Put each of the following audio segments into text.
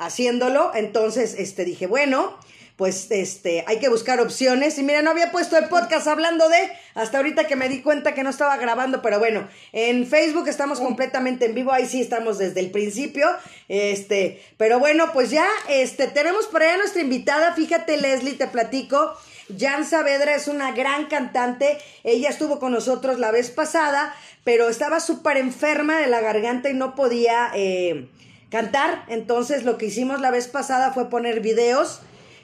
haciéndolo. Entonces, este, dije, bueno, pues este, hay que buscar opciones. Y mira, no había puesto el podcast hablando de, hasta ahorita que me di cuenta que no estaba grabando, pero bueno, en Facebook estamos completamente en vivo, ahí sí estamos desde el principio. Este, pero bueno, pues ya, este, tenemos por allá nuestra invitada, fíjate Leslie, te platico. Jan Saavedra es una gran cantante, ella estuvo con nosotros la vez pasada, pero estaba súper enferma de la garganta y no podía eh, cantar, entonces lo que hicimos la vez pasada fue poner videos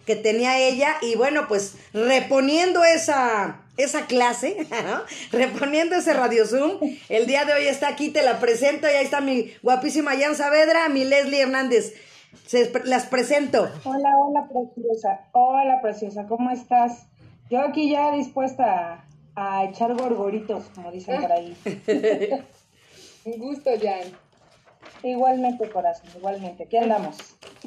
que tenía ella y bueno, pues reponiendo esa, esa clase, reponiendo ese Radio Zoom, el día de hoy está aquí, te la presento y ahí está mi guapísima Jan Saavedra, mi Leslie Hernández. Se, las presento. Hola, hola, preciosa. Hola, preciosa, ¿cómo estás? Yo aquí ya dispuesta a, a echar gorgoritos, como dicen por ahí. Un gusto, Jan. Igualmente, corazón, igualmente. Aquí andamos.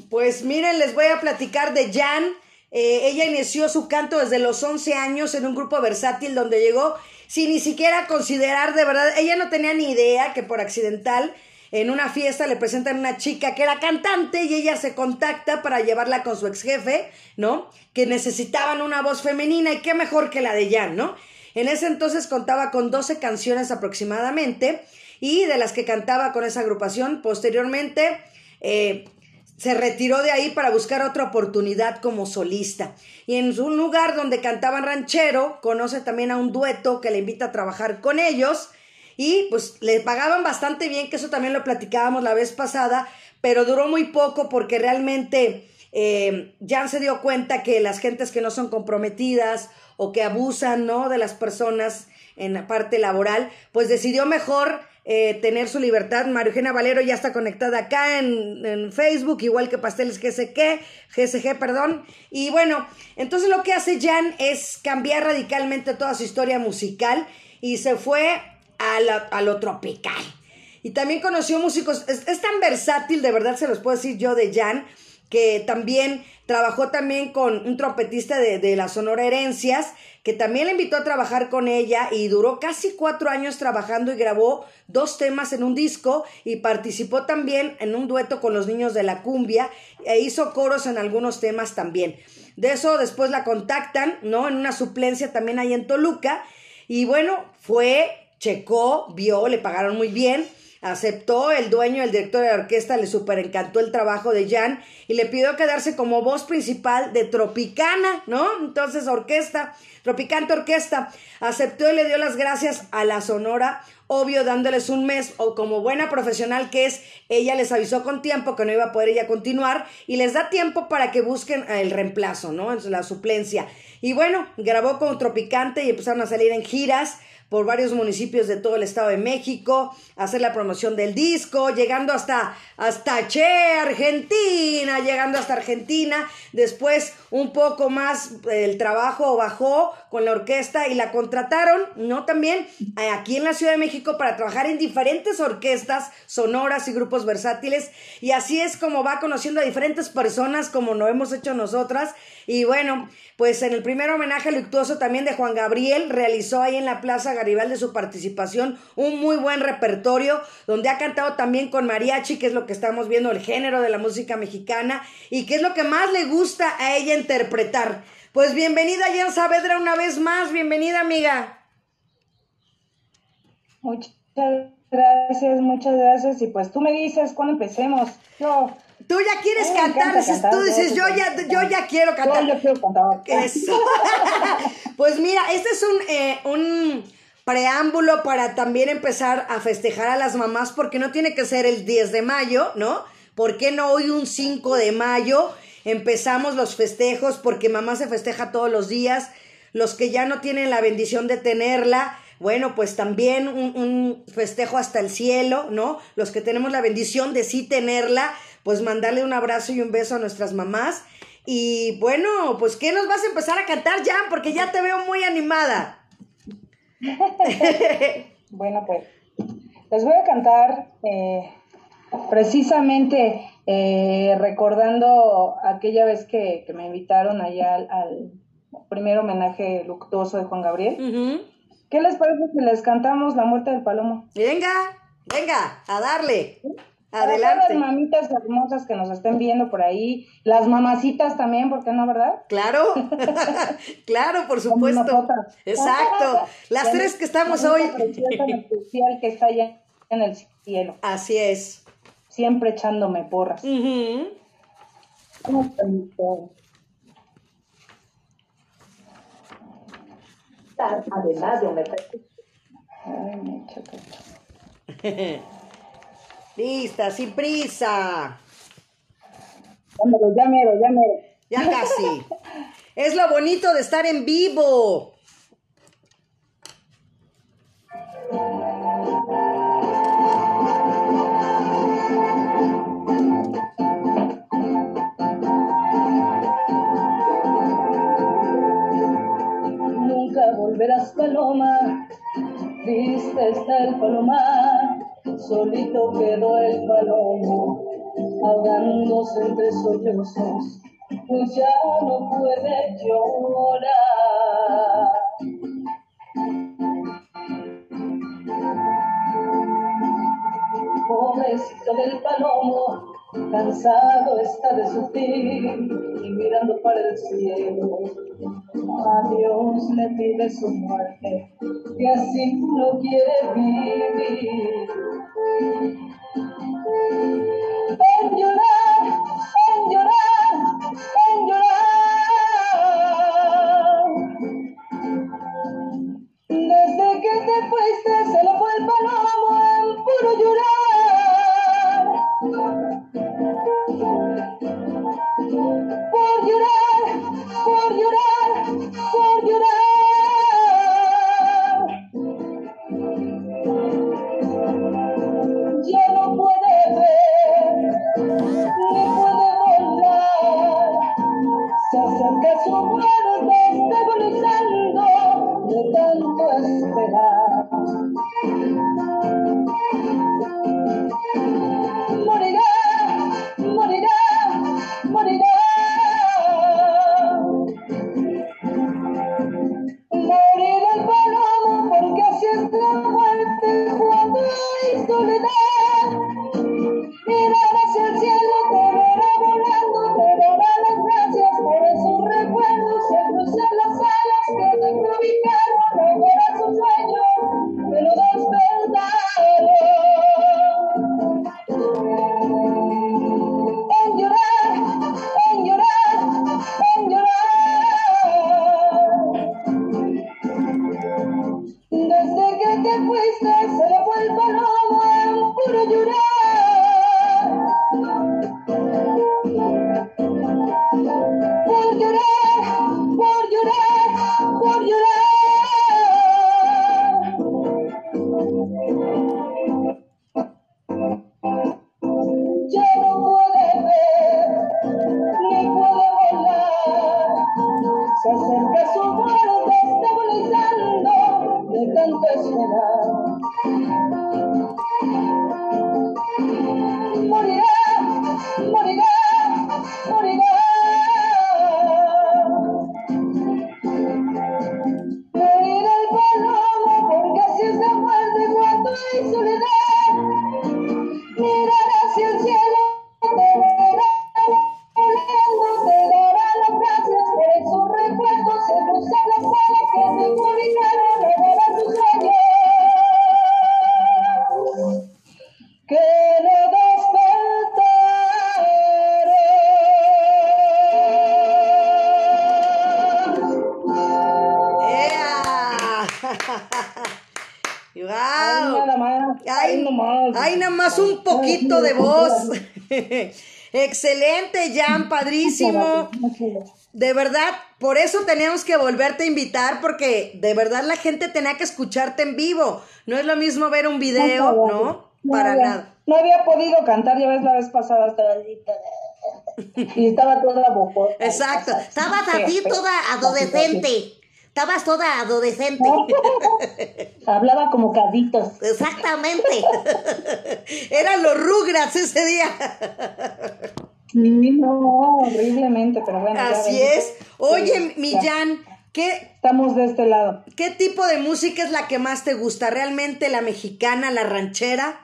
Pues miren, les voy a platicar de Jan. Eh, ella inició su canto desde los 11 años en un grupo versátil donde llegó sin ni siquiera considerar de verdad, ella no tenía ni idea que por accidental en una fiesta le presentan una chica que era cantante y ella se contacta para llevarla con su ex jefe, ¿no? Que necesitaban una voz femenina y qué mejor que la de Jan, ¿no? En ese entonces contaba con 12 canciones aproximadamente y de las que cantaba con esa agrupación. Posteriormente eh, se retiró de ahí para buscar otra oportunidad como solista. Y en un lugar donde cantaban ranchero, conoce también a un dueto que le invita a trabajar con ellos. Y pues le pagaban bastante bien, que eso también lo platicábamos la vez pasada, pero duró muy poco porque realmente eh, Jan se dio cuenta que las gentes que no son comprometidas o que abusan, ¿no? De las personas en la parte laboral, pues decidió mejor eh, tener su libertad. María Eugenia Valero ya está conectada acá en, Facebook, igual que Pasteles GSG, GSG, perdón. Y bueno, entonces lo que hace Jan es cambiar radicalmente toda su historia musical y se fue a, a lo tropical. Y también conoció músicos, es, tan versátil, de verdad se los puedo decir yo de Jan, que también trabajó también con un trompetista de, de, la Sonora Herencias, que también le invitó a trabajar con ella y duró casi cuatro años trabajando y grabó dos temas en un disco y participó también en un dueto con los niños de la cumbia e hizo coros en algunos temas también. De eso después la contactan, ¿no? En una suplencia también ahí en Toluca y bueno, fue, checó, vio, le pagaron muy bien Aceptó el dueño, el director de la orquesta, le super encantó el trabajo de Jan y le pidió quedarse como voz principal de Tropicana, ¿no? Entonces, orquesta, Tropicante Orquesta, aceptó y le dio las gracias a la Sonora, obvio dándoles un mes o como buena profesional que es, ella les avisó con tiempo que no iba a poder ella continuar y les da tiempo para que busquen el reemplazo, ¿no? La suplencia. Y bueno, grabó con Tropicante y empezaron a salir en giras por varios municipios de todo el Estado de México, hacer la promoción del disco, llegando hasta, hasta Che, Argentina, llegando hasta Argentina. Después un poco más el trabajo bajó con la orquesta y la contrataron, ¿no? También eh, aquí en la Ciudad de México para trabajar en diferentes orquestas sonoras y grupos versátiles. Y así es como va conociendo a diferentes personas como lo hemos hecho nosotras. Y bueno, pues en el primer homenaje luctuoso también de Juan Gabriel realizó ahí en la Plaza Garibaldi su participación un muy buen repertorio donde ha cantado también con mariachi, que es lo que estamos viendo, el género de la música mexicana y que es lo que más le gusta a ella interpretar. Pues bienvenida Jan Saavedra una vez más, bienvenida amiga. Muchas gracias, muchas gracias y pues tú me dices cuando empecemos. Yo Tú ya quieres cantar, tú dices, yo ya, yo ya quiero cantar. Yo, yo quiero cantar. Eso. pues mira, este es un, eh, un preámbulo para también empezar a festejar a las mamás, porque no tiene que ser el 10 de mayo, ¿no? ¿Por qué no hoy un 5 de mayo? Empezamos los festejos porque mamá se festeja todos los días. Los que ya no tienen la bendición de tenerla, bueno, pues también un, festejo hasta el cielo, ¿no? Los que tenemos la bendición de sí tenerla, pues mandarle un abrazo y un beso a nuestras mamás. Y bueno, pues ¿qué nos vas a empezar a cantar, Jan? Porque ya te veo muy animada. bueno, pues les voy a cantar eh, precisamente eh, recordando aquella vez que, que me invitaron allá al, al, primer homenaje luctuoso de Juan Gabriel. Uh -huh. ¿Qué les parece si les cantamos La muerte del palomo? Venga, venga, a darle. Adelante. Para las mamitas hermosas que nos estén viendo por ahí, las mamacitas también, ¿por qué no, verdad? Claro, claro, por supuesto. Exacto. Las tres que estamos hoy. especial que está allá en el cielo. Así es. Siempre echándome porras. Además de un Lista, sin prisa. Ya mero, ya mero, ya casi. es lo bonito de estar en vivo. Está el palomar solito quedó el palomo, ahogándose entre sollozos, pues ya no puede llorar. Pobrecito del palomo, cansado está de sufrir y mirando para el cielo. A Dios le pide su muerte, que así no quiere vivir. Padrísimo. De verdad, por eso teníamos que volverte a invitar, porque de verdad la gente tenía que escucharte en vivo. No es lo mismo ver un video, ¿no? Para había- nada. No había podido cantar, ya ves la vez pasada estaba y estaba toda bofota. Exacto. Estabas así toda adolescente. Estabas toda adolescente. Hablaba como caditos. Exactamente. Eran los Rugrats ese día. Sí, no, horriblemente, pero bueno. Así es. Oye, Sí, mi ya. Jan, ¿qué, Estamos de este lado. ¿qué tipo de música es la que más te gusta? ¿Realmente la mexicana, la ranchera?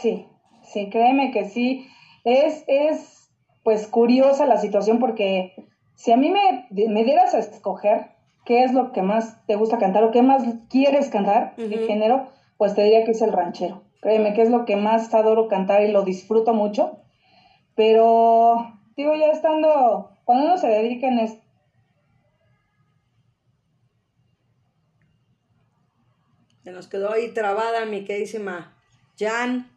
Sí, sí, créeme que sí. Es, es pues curiosa la situación porque si a mí me, me dieras a escoger qué es lo que más te gusta cantar o qué más quieres cantar, de género, pues te diría que es el ranchero. Créeme que es lo que más adoro cantar y lo disfruto mucho. Pero, digo, ya estando, cuando uno se dedica en esto, Se nos quedó ahí trabada mi queridísima Jan.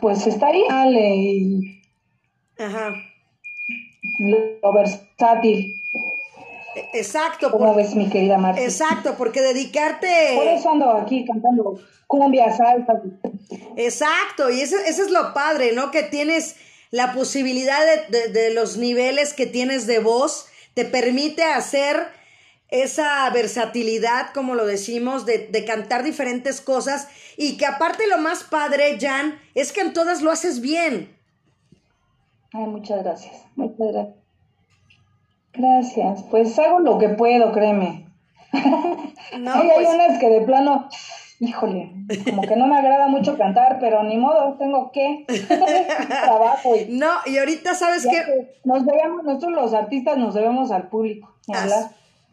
Pues está ahí, Ale, Ajá. lo versátil. Exacto. ¿Cómo ves, mi querida Marta? Exacto, porque dedicarte... Por eso ando aquí cantando cumbia, salsa. Exacto, y eso, eso es lo padre, ¿no? Que tienes la posibilidad de, de, los niveles que tienes de voz, te permite hacer esa versatilidad, como lo decimos, de, de, cantar diferentes cosas y que aparte lo más padre, Jan, es que en todas lo haces bien. Ay, muchas gracias, muchas gracias. Gracias, pues hago lo que puedo, créeme. No, hay pues... unas que de plano, híjole, como que no me agrada mucho cantar, pero ni modo, tengo que trabajo. Y, no, y ahorita sabes que... Nos debemos, nosotros los artistas nos debemos al público.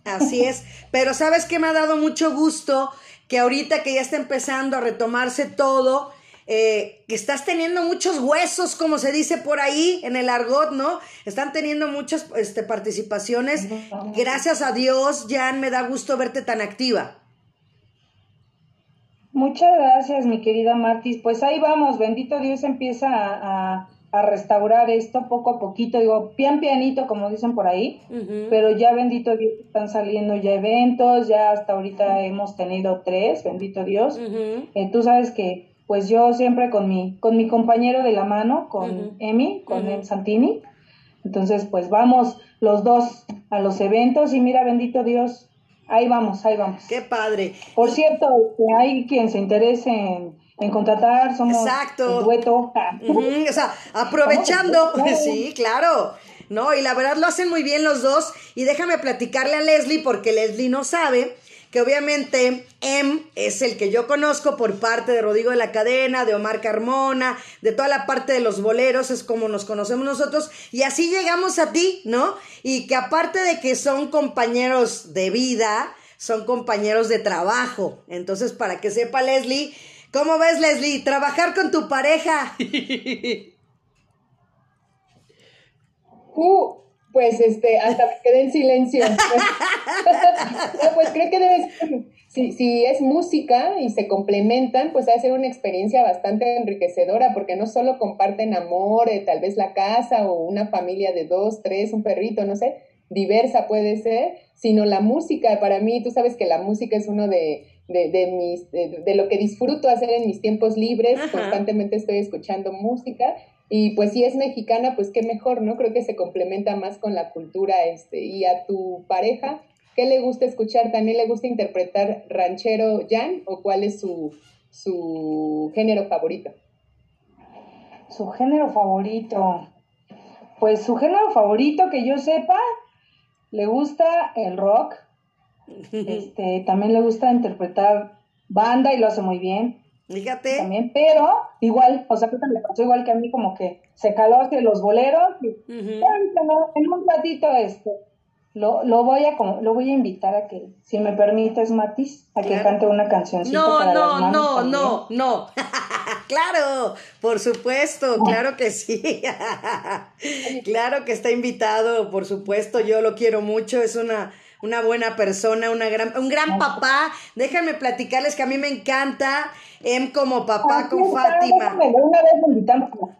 Así es, pero sabes que me ha dado mucho gusto que ahorita que ya está empezando a retomarse todo, eh, que estás teniendo muchos huesos, como se dice por ahí en el argot, ¿no? Están teniendo muchas este, participaciones. Gracias a Dios, Jan, me da gusto verte tan activa. Muchas gracias, mi querida Martis. Pues ahí vamos, bendito Dios empieza a, a, restaurar esto poco a poquito, digo, pian pianito, como dicen por ahí, pero ya bendito Dios están saliendo ya eventos, ya hasta ahorita hemos tenido tres, bendito Dios. Eh, tú sabes que pues yo siempre con mi, con mi compañero de la mano, con Emi, con el Santini. Entonces, pues vamos los dos a los eventos y mira, bendito Dios, ahí vamos, ahí vamos. Qué padre. Por cierto, este, hay quien se interese en, en contratar, somos Exacto. dueto. o sea, aprovechando, sí, claro. No, y la verdad lo hacen muy bien los dos. Y déjame platicarle a Leslie, porque Leslie no sabe que obviamente M es el que yo conozco por parte de Rodrigo de la Cadena, de Omar Carmona, de toda la parte de los boleros, es como nos conocemos nosotros, y así llegamos a ti, ¿no? Y que aparte de que son compañeros de vida, son compañeros de trabajo. Entonces, para que sepa Leslie, ¿cómo ves Leslie? Trabajar con tu pareja. Uh, pues este, hasta me quedé en silencio. pues creo que debe ser, si, si es música y se complementan, pues ha de ser una experiencia bastante enriquecedora, porque no solo comparten amor, eh, tal vez la casa o una familia de dos, tres, un perrito, no sé, diversa puede ser, sino la música. Para mí, tú sabes que la música es uno de, de, de mis, de, de, lo que disfruto hacer en mis tiempos libres, Ajá. constantemente estoy escuchando música y pues si es mexicana, pues qué mejor, ¿no? Creo que se complementa más con la cultura, este, y a tu pareja, ¿qué le gusta escuchar? ¿También le gusta interpretar ranchero Jan o cuál es su, su género favorito? Su género favorito. Pues su género favorito que yo sepa, le gusta el rock. Este, también le gusta interpretar banda y lo hace muy bien. Fíjate. También, pero igual, o sea, que le pasó igual que a mí, como que se caló hacia los boleros. Y, uh -huh. En un ratito, este, lo, lo, voy a, lo voy a invitar a que, si me permites, Matis, a que claro. cante una cancioncita no, para no, las No, también. no, no, claro, por supuesto, claro que sí. claro que está invitado, por supuesto, yo lo quiero mucho, es una una buena persona, una gran, un gran papá. Déjenme platicarles que a mí me encanta Em como papá con Fátima.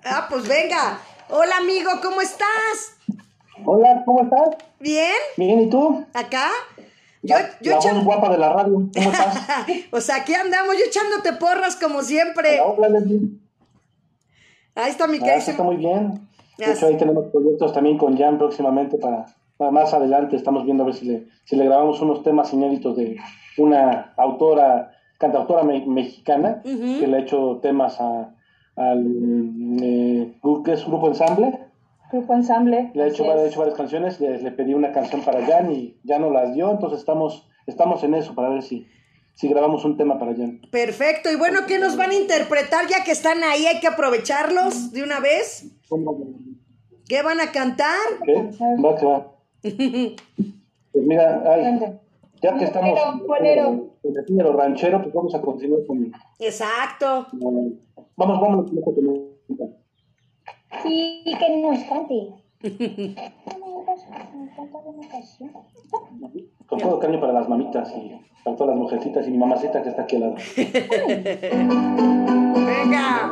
Ah, pues venga. Hola amigo, ¿cómo estás? Hola, ¿cómo estás? Bien. Bien, ¿y tú? ¿Acá? Yo, la, yo la voz guapa de la radio, ¿cómo estás? o sea, aquí andamos, yo echándote porras como siempre. Hola, Ahí está mi ah, está muy bien. De hecho, ahí tenemos proyectos también con Jan próximamente para, más adelante. Estamos viendo a ver si le, si le grabamos unos temas inéditos de una autora, cantautora me, mexicana, uh -huh. que le ha hecho temas a, al eh, que es grupo ensamble. Grupo ensamble. Le ha hecho, ha hecho varias canciones, le, le, pedí una canción para Jan y ya no las dio, entonces estamos, estamos en eso para ver si, si grabamos un tema para Jan. Perfecto, y bueno, ¿qué nos van a interpretar ya que están ahí? Hay que aprovecharlos de una vez. ¿Qué van a cantar? ¿Qué? Va, que va. Pues mira, ay, ya que estamos en el ranchero, pues vamos a continuar con... Exacto. vamos, vamos. Sí, que nos cante. Con todo cariño para las mamitas y para todas las mujercitas y mi mamacita que está aquí al lado. Venga.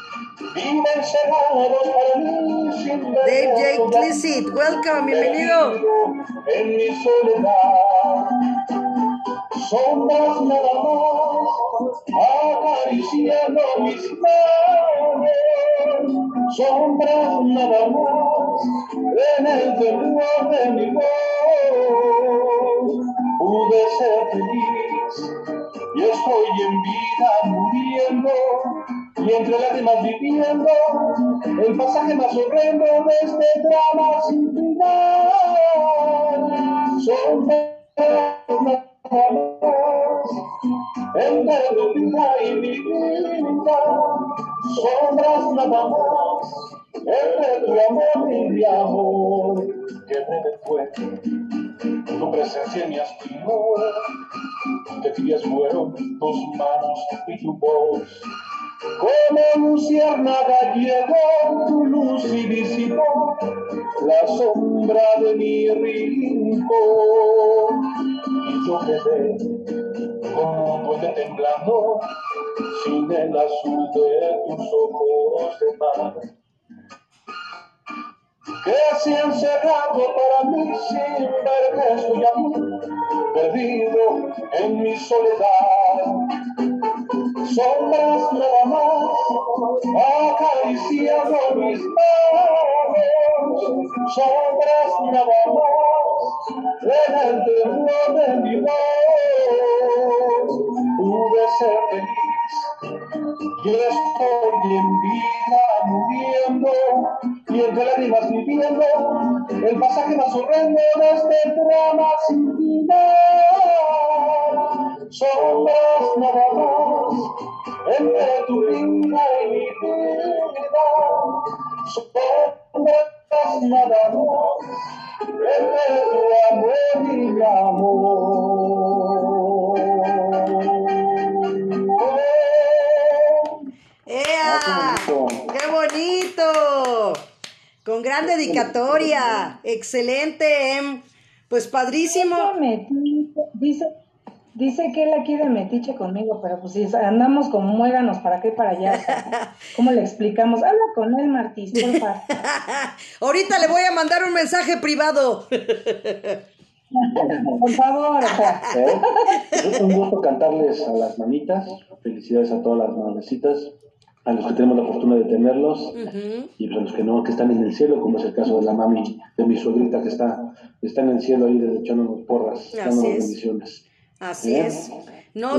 DJ Clicit, welcome, bienvenido. En mi soledad, sombras nada más, acariciando mis manos, sombras nada más, en el temblor de mi voz, pude ser feliz y estoy en vida muriendo y entre lágrimas viviendo el pasaje más horrendo de este drama sin final. Son entre vida y mi vida, sombras nada más, entre tu amor y mi amor, que breve fue tu presencia en mi aspiro, que tibias fueron tus manos y tu voz como luciérnaga llegó tu luz y disipó la sombra de mi rincón. Y yo quedé como un puente temblando sin el azul de tus ojos de mar. Que se han para mí sin ver que estoy aquí, perdido en mi soledad sombras nada más, acariciando mis manos, sombras nada más, en el temblor de mi voz, pude ser feliz, yo estoy en vida muriendo, y entre lágrimas viviendo, el pasaje más horrendo de este drama sin final, sombras nada más, entre tu vida y mi vida, sombras nada más, entre tu amor y mi amor. ¡Ea! ¡Qué bonito! Con gran dedicatoria. Excelente, Em. Pues padrísimo. Dice, Dice que él la quiere metiche conmigo, pero pues si andamos como muéganos para acá y para allá. ¿Cómo le explicamos? Habla con él, Martís, por favor. Ahorita le voy a mandar un mensaje privado. por favor, o sea. Es un gusto cantarles a las manitas. Felicidades a todas las manecitas, a los que tenemos la fortuna de tenerlos y pues a los que no, que están en el cielo, como es el caso de la mami, de mi suegrita que está, está en el cielo ahí echándonos porras, dándonos bendiciones. Así es. No,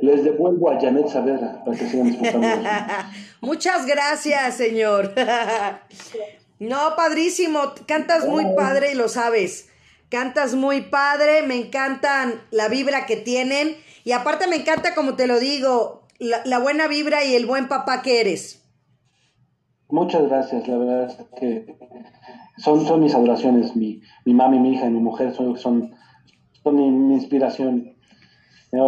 les, devuelvo a Janet Saavedra para que sigan disfrutando. Muchas gracias, señor. no, padrísimo. Cantas muy padre y lo sabes. Cantas muy padre. Me encantan la vibra que tienen. Y aparte me encanta, como te lo digo, la, buena vibra y el buen papá que eres. Muchas gracias. La verdad es que son, son mis adoraciones. Mi, mi mami, mi hija y mi mujer son, son, son mi inspiración.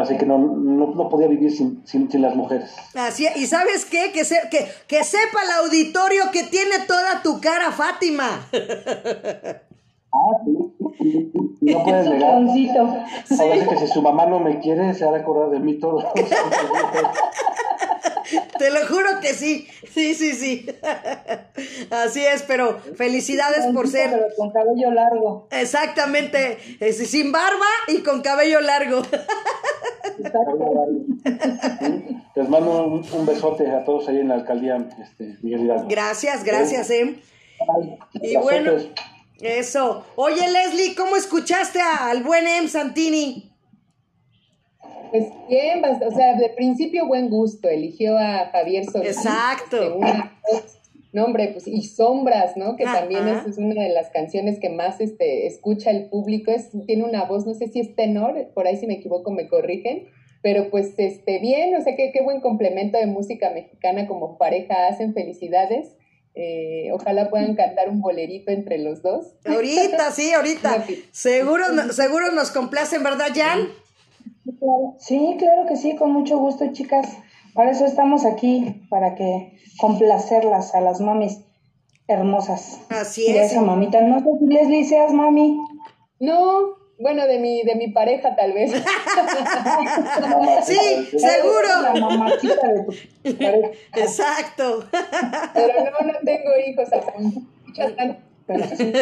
Así que no, podía vivir sin, las mujeres. Así, y sabes qué, que, que, que sepa el auditorio que tiene toda tu cara, Fátima. Ah, sí. No puedes negar. A veces que si su mamá no me quiere, se ha de acordar de mí todo. Te lo juro que sí. Sí, sí, sí. Así es, pero felicidades por ser. Pero con cabello largo. Exactamente. sin barba y con cabello largo. Les mando un, besote a todos ahí en la alcaldía, este, Miguel Hidalgo. Gracias, gracias, eh. y bueno, eso. Oye, Leslie, ¿cómo escuchaste al buen Em Santini? Pues bien, o sea, de principio buen gusto, eligió a Javier Solís. Exacto. no, hombre, pues, y Sombras, ¿no? Que también es, una de las canciones que más este, escucha el público, es, tiene una voz, no sé si es tenor, por ahí si me equivoco me corrigen, pero pues este, bien, o sea, qué, qué buen complemento de música mexicana como pareja hacen, felicidades. Eh, ojalá puedan cantar un bolerito entre los dos. Ahorita, sí, ahorita. Seguro, seguro nos complacen, ¿verdad, Jan? Sí, claro que sí, con mucho gusto, chicas. Para eso estamos aquí, para que complacerlas a las mamis hermosas. Así es. esa mamita. No sé si Leslie seas mami. No, bueno, de mi, de mi pareja tal vez. sí, seguro. La mamacita de tu pareja. Exacto. Pero no, no tengo hijos aún. Pero sí,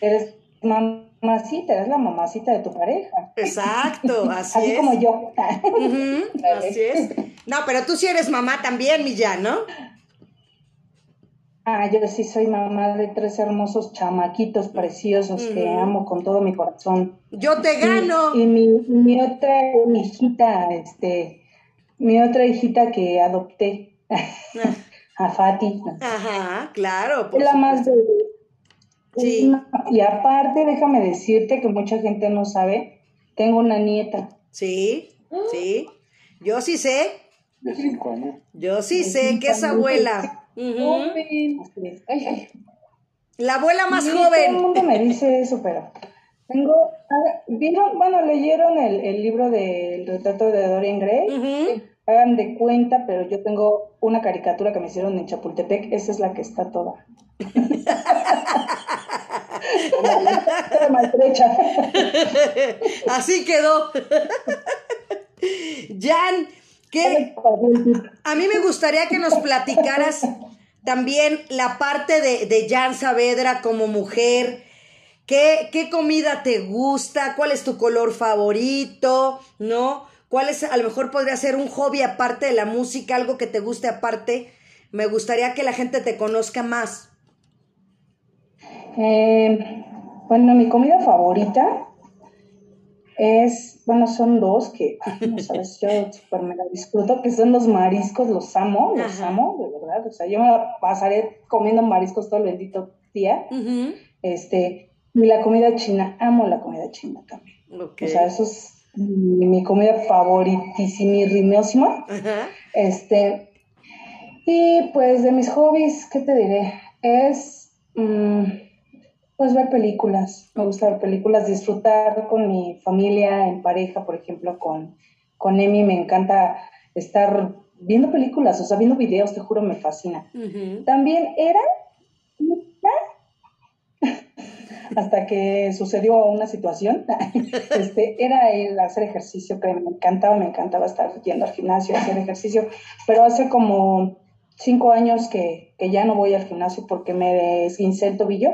eres mamacita, es la mamacita de tu pareja. Exacto, así, así como yo. así es. No, pero tú sí eres mamá también, Millán, ¿no? Ah, yo sí soy mamá de tres hermosos chamaquitos preciosos que amo con todo mi corazón. Yo te gano. Y, mi, mi, otra hijita, este, mi otra hijita que adopté, ah. a Fati. Ajá, claro. es la más de Sí. Y aparte, déjame decirte que mucha gente no sabe, tengo una nieta. Sí, sí. Yo sí sé. De cinco años. Yo sí sé que es abuela. La abuela más joven. Todo el mundo me dice eso, pero tengo. Ah, ¿Vieron? Bueno, leyeron el, el libro del retrato de Dorian Gray. Hagan de cuenta, pero yo tengo una caricatura que me hicieron en Chapultepec. Esa es la que está toda. Así quedó. Jan, A mí me gustaría que nos platicaras también la parte de, de Jan Saavedra como mujer. ¿Qué, ¿Qué comida te gusta? ¿Cuál es tu color favorito? ¿No? ¿Cuál es, a lo mejor podría ser un hobby aparte de la música, algo que te guste aparte? Me gustaría que la gente te conozca más. Eh, bueno, mi comida favorita es, bueno, son dos que, no sabes, yo super mega disfruto, que son los mariscos, los amo, los amo, de verdad. O sea, yo me pasaré comiendo mariscos todo el bendito día. Este, y la comida china, amo la comida china también. O sea, eso es mi, comida favoritísima, Este, y pues de mis hobbies, ¿qué te diré? Es... Mm, pues ver películas, me gusta ver películas, disfrutar con mi familia, en pareja, por ejemplo, con, con Emi, me encanta estar viendo películas, o sea, viendo videos, te juro, me fascina. También era, hasta que sucedió una situación, este, era el hacer ejercicio, que me encantaba, me encantaba estar yendo al gimnasio, hacer ejercicio, pero hace como cinco años que, que ya no voy al gimnasio porque me esguincé el tobillo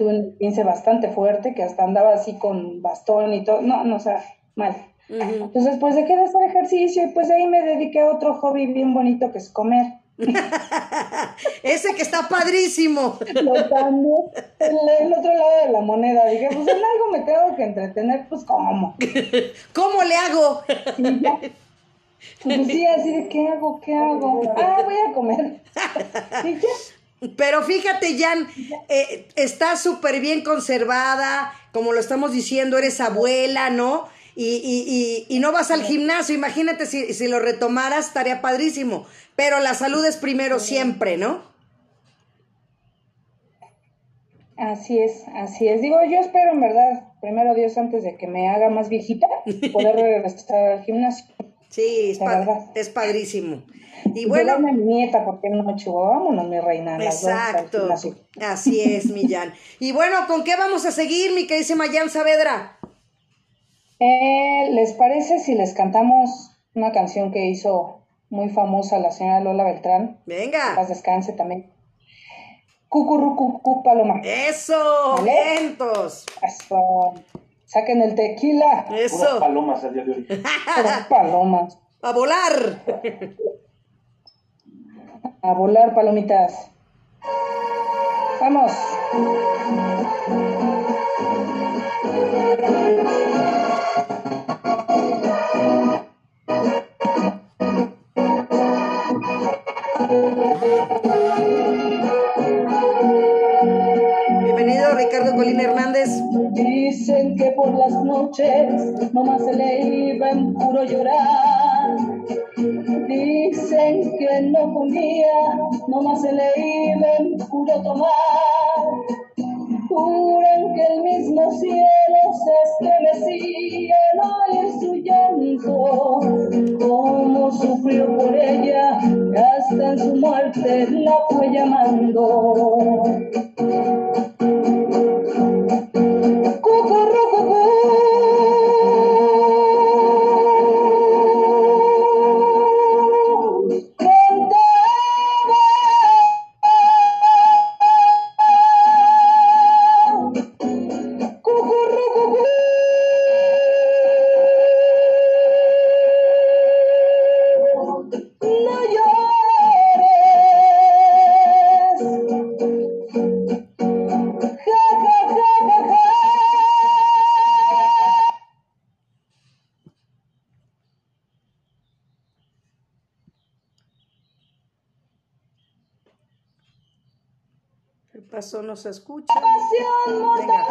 tuve un pince bastante fuerte que hasta andaba así con bastón y todo, no, no, o sea, mal. Entonces, pues dejé de hacer ejercicio y pues ahí me dediqué a otro hobby bien bonito que es comer. Ese que está padrísimo. Lo el, otro lado de la moneda. Dije, pues en algo me tengo que entretener, pues ¿cómo? ¿Cómo le hago? Pues sí, así de ¿qué hago? ¿Qué hago? Ah, voy a comer. Y ya. Pero fíjate, Jan, eh, está súper bien conservada, como lo estamos diciendo, eres abuela, ¿no? Y, y, y, no vas al gimnasio, imagínate si, si, lo retomaras, estaría padrísimo. Pero la salud es primero siempre, ¿no? Así es, así es. Digo, yo espero en verdad, primero Dios, antes de que me haga más viejita, poder regresar al gimnasio. Sí, es, es padrísimo. Y bueno. mi nieta, porque no, vámonos, mi reina. Exacto. Así es, Millán. y bueno, ¿con qué vamos a seguir, mi querida Mayán Saavedra? Eh, ¿Les parece si les cantamos una canción que hizo muy famosa, la señora Lola Beltrán. Venga. paz descanse también. Cucurrucucu Paloma. Eso, vientos. Eso. Saquen el tequila. Eso. palomas el día de hoy. palomas. A volar. A volar, palomitas. Vamos. Ricardo Colín Hernández. Dicen que por las noches nomás se le iba en puro llorar. Dicen que no comía, nomás se le iba en puro tomar. Juran que el mismo cielo se estremecía al oír su llanto. Cómo sufrió por ella, hasta en su muerte la fue llamando. ¿Qué pasó? No se escucha. Venga.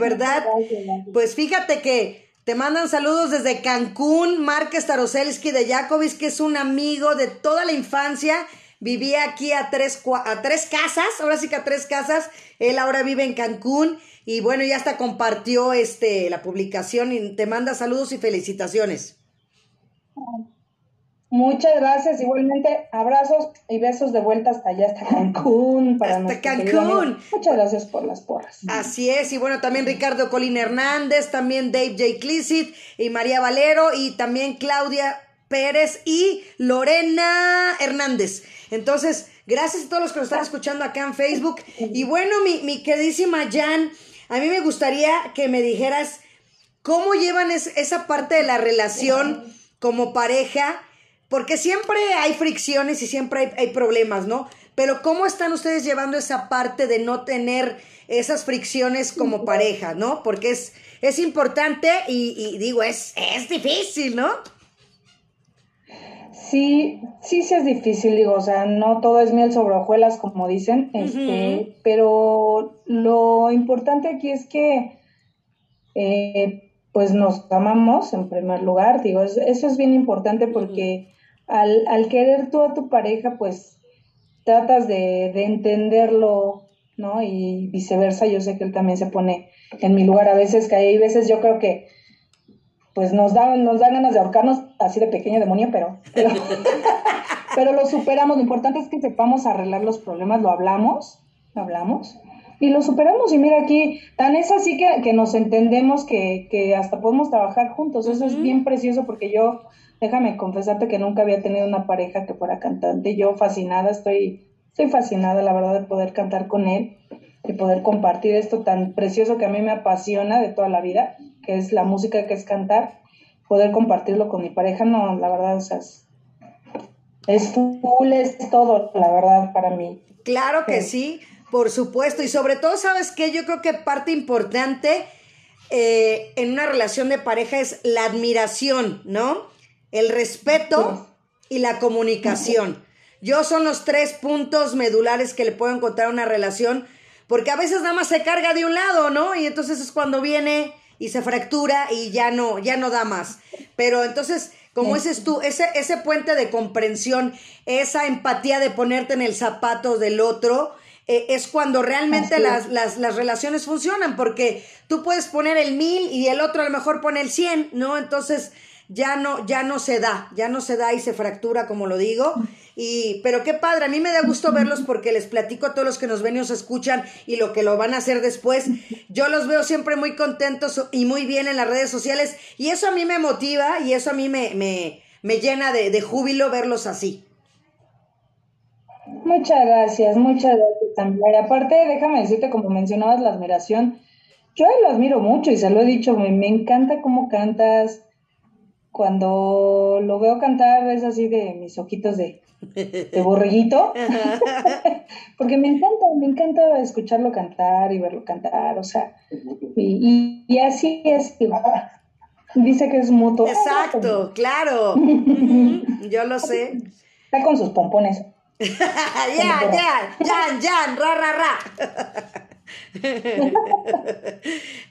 Verdad. Pues fíjate que te mandan saludos desde Cancún, Márquez Taroselski de Jacobis, que es un amigo de toda la infancia. Vivía aquí a tres, a tres casas, ahora sí que a tres casas. Él ahora vive en Cancún y bueno, ya hasta compartió este, la publicación y te manda saludos y felicitaciones. Muchas gracias, igualmente abrazos y besos de vuelta hasta allá, hasta Cancún. Para Hasta Cancún. Muchas gracias por las porras. Así es, y bueno, también Ricardo Colín Hernández, también Dave J. Clissit y María Valero y también Claudia Pérez y Lorena Hernández. Entonces, gracias a todos los que nos están escuchando acá en Facebook. Y bueno, mi, mi queridísima Jan, a mí me gustaría que me dijeras cómo llevan esa parte de la relación como pareja, porque siempre hay fricciones y siempre hay, hay problemas, ¿no? Pero ¿cómo están ustedes llevando esa parte de no tener esas fricciones como pareja, ¿no? Porque es, es importante y, digo, es, es difícil, ¿no? Sí, sí, sí es difícil, digo, o sea, no todo es miel sobre hojuelas, como dicen, este, pero lo importante aquí es que, eh, pues nos amamos en primer lugar, digo, eso es bien importante porque al, al, querer tú a tu pareja, pues tratas de, de entenderlo, ¿no? Y viceversa, yo sé que él también se pone en mi lugar a veces, que hay veces yo creo que pues nos dan, nos dan ganas de ahorcarnos así de pequeño demonio, pero, pero, lo superamos. Lo importante es que sepamos arreglar los problemas, lo hablamos, lo hablamos y lo superamos. Y mira aquí, tan es así que, que nos entendemos que, que, hasta podemos trabajar juntos. Eso es bien precioso porque yo, déjame confesarte que nunca había tenido una pareja que fuera cantante. Yo fascinada, estoy, estoy fascinada, la verdad, de poder cantar con él, de poder compartir esto tan precioso que a mí me apasiona de toda la vida que es la música, que es cantar, poder compartirlo con mi pareja, no, la verdad, o sea, es, es full, es todo, la verdad, para mí. Claro que sí, por supuesto, y sobre todo, ¿sabes qué? Yo creo que parte importante eh, en una relación de pareja es la admiración, ¿no? El respeto y la comunicación. Yo son los tres puntos medulares que le puedo encontrar a una relación, porque a veces nada más se carga de un lado, ¿no? Y entonces es cuando viene y se fractura y ya no, ya no da más. Pero entonces, como dices tú, ese, ese puente de comprensión, esa empatía de ponerte en el zapato del otro, eh, es cuando realmente las, las, las, relaciones funcionan, porque tú puedes poner el mil y el otro a lo mejor pone el cien, ¿no? Entonces ya no, ya no se da, ya no se da y se fractura, como lo digo. Y, pero qué padre, a mí me da gusto verlos porque les platico a todos los que nos ven y nos escuchan y lo que lo van a hacer después. Yo los veo siempre muy contentos y muy bien en las redes sociales y eso a mí me motiva y eso a mí me, me, me llena de, de júbilo verlos así. Muchas gracias, muchas gracias también. Aparte, déjame decirte, como mencionabas la admiración, yo lo admiro mucho y se lo he dicho, me, me encanta cómo cantas. Cuando lo veo cantar es así de mis ojitos de, de borreguito, porque me encanta, me encanta escucharlo cantar y verlo cantar, o sea, y, y, así es, dice que es mutuo. Exacto, claro, yo lo sé. Está con sus pompones. ya, ya, ya, ya, ra, ra, ra.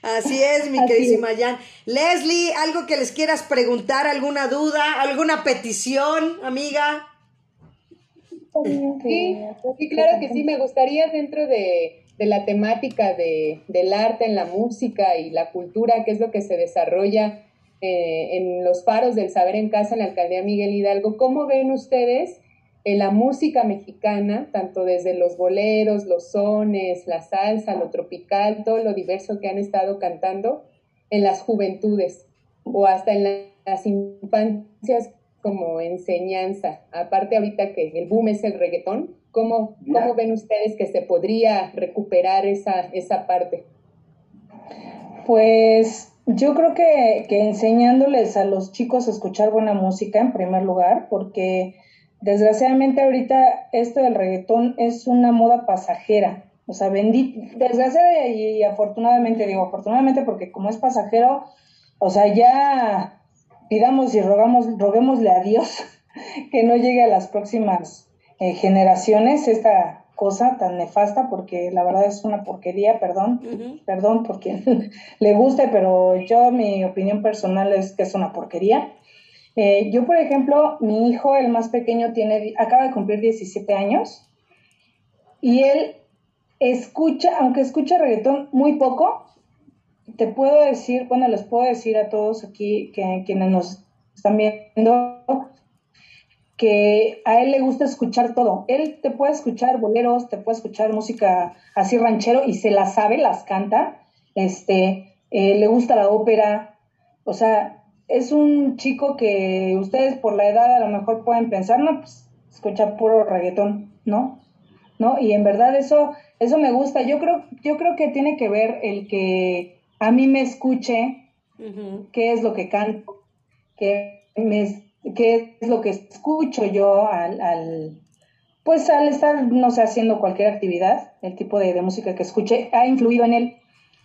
Así es, mi queridísima Jan. Leslie, ¿algo que les quieras preguntar? ¿Alguna duda? ¿Alguna petición, amiga? Sí, sí, claro que sí, me gustaría dentro de, la temática de, del arte en la música y la cultura, que es lo que se desarrolla eh, en los faros del saber en casa en la alcaldía Miguel Hidalgo, ¿cómo ven ustedes en la música mexicana, tanto desde los boleros, los sones, la salsa, lo tropical, todo lo diverso que han estado cantando en las juventudes o hasta en las infancias como enseñanza? Aparte ahorita que el boom es el reggaetón, ¿cómo, ¿cómo ven ustedes que se podría recuperar esa, esa parte? Pues yo creo que, que enseñándoles a los chicos a escuchar buena música en primer lugar, porque desgraciadamente ahorita esto del reggaetón es una moda pasajera. O sea, bendito, desgraciadamente y afortunadamente, digo afortunadamente porque como es pasajero, o sea, ya pidamos y rogamos, roguémosle a Dios que no llegue a las próximas eh, generaciones esta cosa tan nefasta, porque la verdad es una porquería, perdón, perdón porque le guste, pero yo mi opinión personal es que es una porquería. Eh, yo, por ejemplo, mi hijo, el más pequeño, tiene, acaba de cumplir 17 años y él escucha, aunque escucha reggaetón muy poco, te puedo decir, bueno, les puedo decir a todos aquí que quienes nos están viendo que a él le gusta escuchar todo. Él te puede escuchar boleros, te puede escuchar música así ranchero y se la sabe, las canta. Este, eh, le gusta la ópera. O sea, es un chico que ustedes por la edad a lo mejor pueden pensar, no, pues escucha puro reggaetón, ¿no? ¿No? Y en verdad eso, eso me gusta. Yo creo, yo creo que tiene que ver el que a mí me escuche qué es lo que canto, qué, me, qué es lo que escucho yo al, al, pues al estar, no sé, haciendo cualquier actividad, el tipo de, de música que escuche ha influido en él.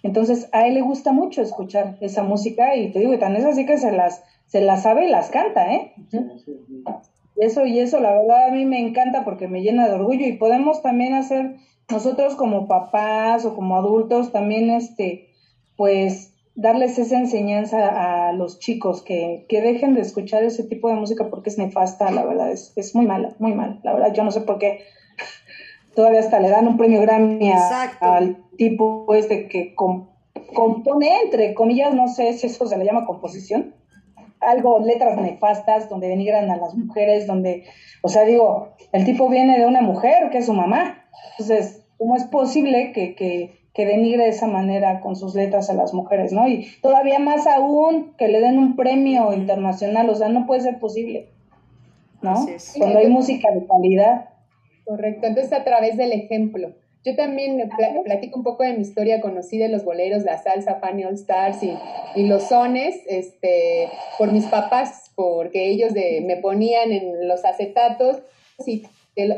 Entonces, a él le gusta mucho escuchar esa música y te digo, y tan es así que se las, se las sabe y las canta, ¿eh? Eso y eso, la verdad, a mí me encanta porque me llena de orgullo y podemos también hacer nosotros como papás o como adultos también, este, pues, darles esa enseñanza a los chicos que, que dejen de escuchar ese tipo de música porque es nefasta, la verdad, es, es muy mala, muy mala. La verdad, yo no sé por qué todavía hasta le dan un premio Grammy al tipo este que compone, entre comillas, no sé si eso se le llama composición, algo, letras nefastas, donde denigran a las mujeres, donde, o sea, digo, el tipo viene de una mujer que es su mamá, entonces, ¿cómo es posible que, que, que denigre de esa manera con sus letras a las mujeres, ¿no? Y todavía más aún que le den un premio internacional, o sea, no puede ser posible, ¿no? Cuando hay música de calidad. Correcto, entonces a través del ejemplo. Yo también platico un poco de mi historia, conocí de los boleros, la salsa, Fanny All Stars y, y los sones, este, por mis papás, porque ellos de, me ponían en los acetatos y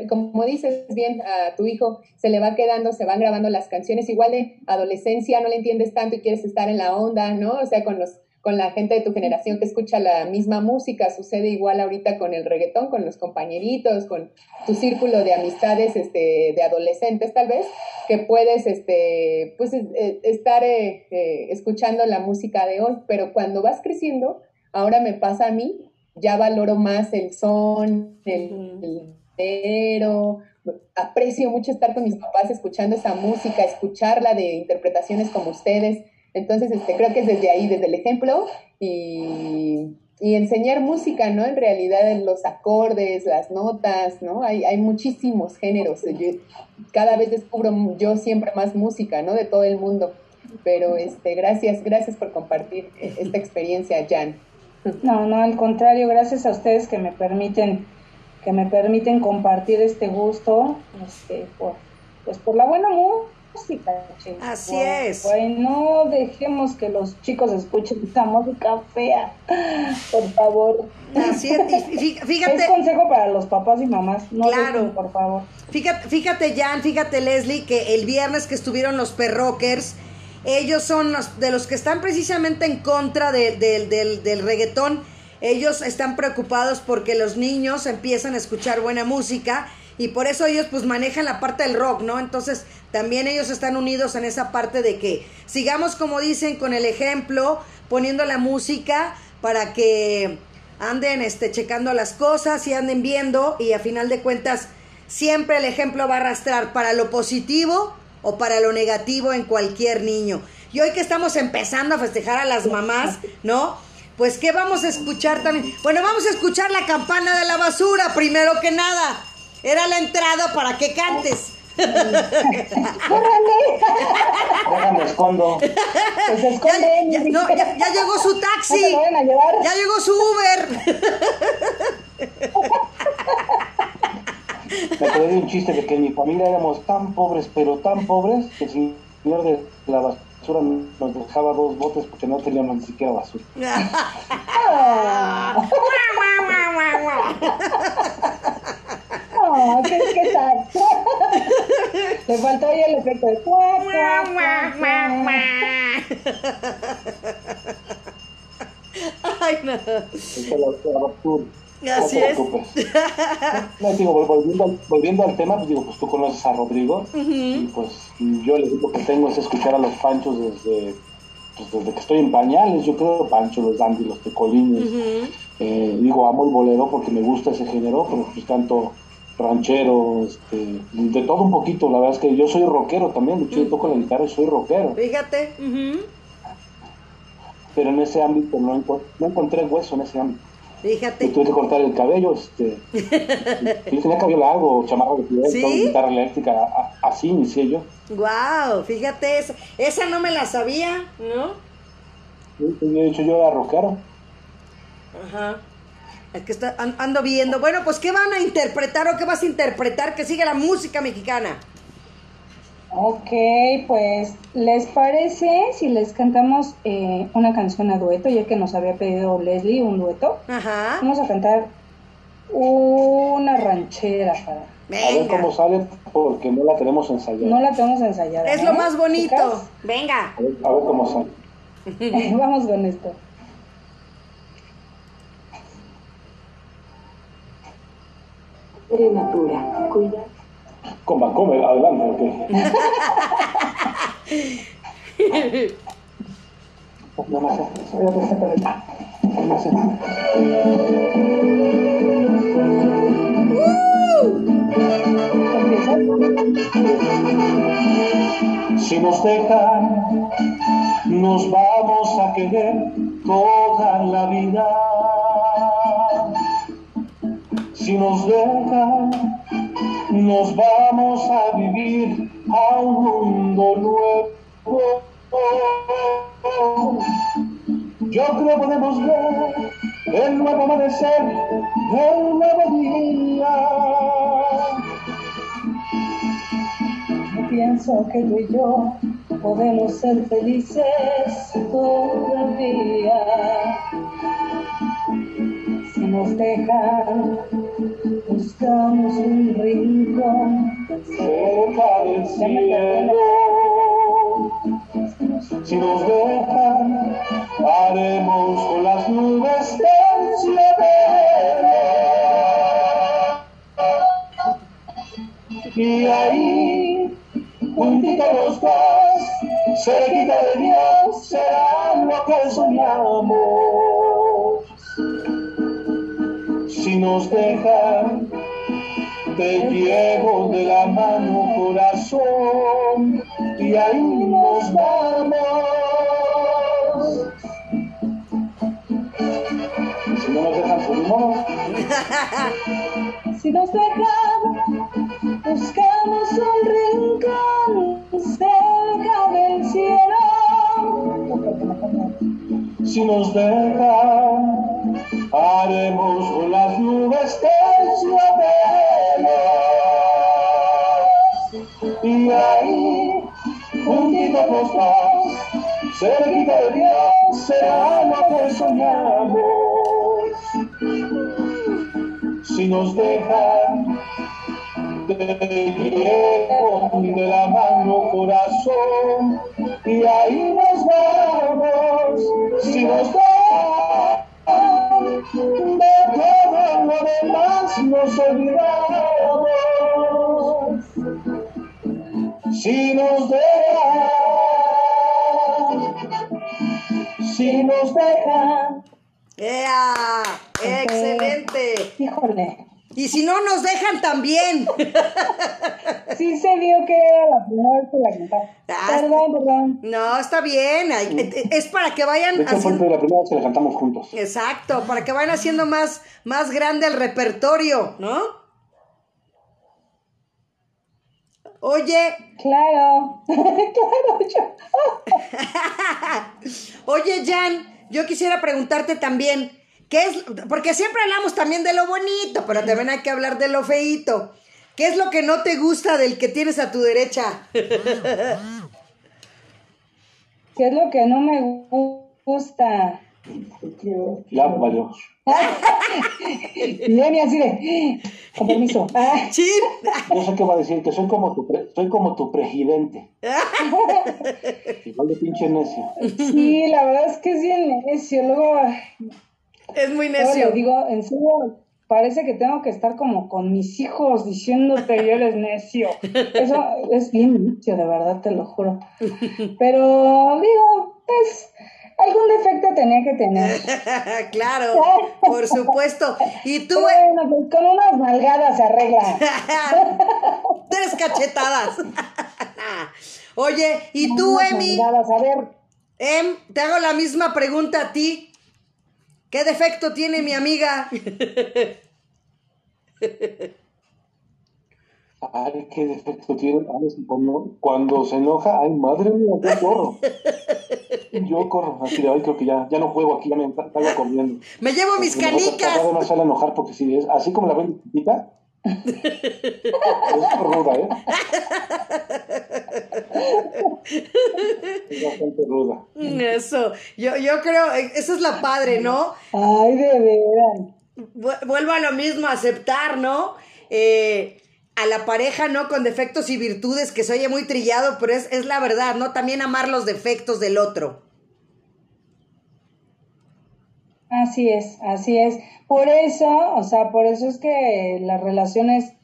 como dices bien a tu hijo, se le va quedando, se van grabando las canciones, igual de adolescencia, no le entiendes tanto y quieres estar en la onda, ¿no? O sea, con los con la gente de tu generación que escucha la misma música, sucede igual ahorita con el reggaetón, con los compañeritos, con tu círculo de amistades este, de adolescentes tal vez, que puedes este, pues, eh, estar eh, eh, escuchando la música de hoy, pero cuando vas creciendo, ahora me pasa a mí, ya valoro más el son, el, pero aprecio mucho estar con mis papás escuchando esa música, escucharla de interpretaciones como ustedes, entonces, este, creo que es desde ahí, desde el ejemplo y, enseñar música, ¿no? En realidad, los acordes, las notas, ¿no? Hay, hay muchísimos géneros. cada vez descubro yo siempre más música, ¿no? De todo el mundo. Pero, este, gracias, gracias por compartir esta experiencia, Jan. No, no, al contrario, gracias a ustedes que me permiten que me permiten compartir este gusto, este, por, pues por la buena música Así es. no dejemos que los chicos escuchen esa música fea, por favor. Así es. Fíjate. Es consejo para los papás y mamás. No claro. por favor. Fíjate, fíjate, Jan, fíjate, Leslie, que el viernes que estuvieron los perrockers, ellos son los, de los que están precisamente en contra del, del reggaetón. Ellos están preocupados porque los niños empiezan a escuchar buena música y por eso ellos pues manejan la parte del rock, ¿no? Entonces también ellos están unidos en esa parte de que sigamos como dicen con el ejemplo, poniendo la música para que anden este checando las cosas y anden viendo y a final de cuentas siempre el ejemplo va a arrastrar para lo positivo o para lo negativo en cualquier niño. Y hoy que estamos empezando a festejar a las mamás, ¿no? Pues ¿qué vamos a escuchar también? Bueno, vamos a escuchar la campana de la basura primero que nada. Era la entrada para que cantes. ¡Córrele! Déjame escondo. Pues esconde. Ya, no, ya, llegó su taxi. Ya llegó su Uber. Me acordé de un chiste de que en mi familia éramos tan pobres, pero tan pobres, que el señor de la basura nos dejaba dos botes porque no teníamos ni siquiera basura. No, ¿qué, qué tal? Le faltó ahí el efecto de Ay, no. Así es. No, digo, volviendo, al, volviendo al tema, pues digo, pues tú conoces a Rodrigo, y pues yo le digo que tengo es escuchar a los panchos desde, pues, desde que estoy en pañales, yo creo, Pancho, los dandy, los tecolines. eh, digo, amo el bolero porque me gusta ese género, pero pues tanto ranchero, este, de todo un poquito. La verdad es que yo soy rockero también, yo toco la guitarra y soy rockero. Fíjate. Pero en ese ámbito no, no, encontré hueso en ese ámbito. Fíjate. tuve que cortar el cabello, este. yo tenía cabello largo, chamarra de piel, guitarra eléctrica, así inicié yo. Wow, fíjate, esa, esa no me la sabía, ¿no? Sí, de hecho yo era rockero. Ajá. Es que está, ando viendo. Bueno, pues, ¿qué van a interpretar o qué vas a interpretar que sigue la música mexicana? Ok, pues, ¿les parece si les cantamos eh, una canción a dueto, ya que nos había pedido Leslie un dueto? Ajá. Vamos a cantar una ranchera para... A ver cómo sale, porque no la tenemos ensayada. No la tenemos ensayada. Es lo ¿eh? más bonito. Venga. A ver, a ver cómo sale. Vamos con esto. Natura, cuida. Coma, come, adelante, ok. no más, voy a presentar No sé. Si nos dejan, nos vamos a querer toda la vida. Si nos dejan, nos vamos a vivir a un mundo nuevo. Yo creo que podemos ver el nuevo amanecer, el nuevo día. pienso que tú y yo podemos ser felices todavía. Nos dejan, buscamos un rincón cerca del cielo. Si nos dejan, haremos con las nubes del cielo. Y ahí juntito los dos, cerquita de Dios, será lo que soñamos. Si nos dejan, te llevo de la mano corazón y ahí nos vamos. Si no nos dejan, pues no. si nos dejan, buscamos un rincón cerca del cielo. Si nos dejan, haremos con las nubes terciopelo. Y ahí, juntito los dos, cerquita de Dios, será lo que soñamos si nos dejan te llevo de la mano corazón y ahí nos vamos si nos dejan de todo lo demás nos olvidamos si nos dejan si nos dejan ¡Ea! ¡Excelente! Híjole. Y si no nos dejan también. sí se vio que era la primera vez que la cantaba. Ah, perdón, perdón. No, está bien. Es para que vayan de hecho, haciendo... fue la primera vez que la cantamos juntos. Exacto, para que vayan haciendo más, más grande el repertorio, ¿no? Oye. Claro, claro, yo. Oye, Jan. Yo quisiera preguntarte también, ¿qué es? Porque siempre hablamos también de lo bonito, pero también hay que hablar de lo feito. ¿Qué es lo que no te gusta del que tienes a tu derecha? ¿Qué es lo que no me gusta? Ya valió. y así de, con permiso. Yo sé qué va a decir, que soy como tu, soy como tu presidente. Igual de pinche necio. Sí, la verdad es que es bien necio. Luego. Es muy necio. digo, en serio, parece que tengo que estar como con mis hijos diciéndote que eres necio. Eso es bien necio, de verdad, te lo juro. Pero digo, es algún defecto tenía que tener. claro, por supuesto. Y tú. Bueno, pues con unas malgadas se arregla. Tres cachetadas. Oye, ¿y tú, Emi? a ver. Em, te hago la misma pregunta a ti. ¿Qué defecto tiene mi amiga? Ay, qué defecto tiene. Cuando se enoja, ay, madre mía, yo corro. Yo corro, así de hoy creo que ya, ya no juego aquí, ya me salgo corriendo. Me llevo mis canicas. No me sale a enojar porque sí, es así como la ven chiquita. Es ruda, ¿eh? es bastante ruda. Eso, yo, yo creo, eso es la padre, ¿no? Ay, de veras. Vuelvo a lo mismo, aceptar, ¿no? Eh, a la pareja, ¿no? Con defectos y virtudes, que se oye muy trillado, pero es, es la verdad, ¿no? También amar los defectos del otro. Así es, así es. Por eso, o sea, por eso es que las relaciones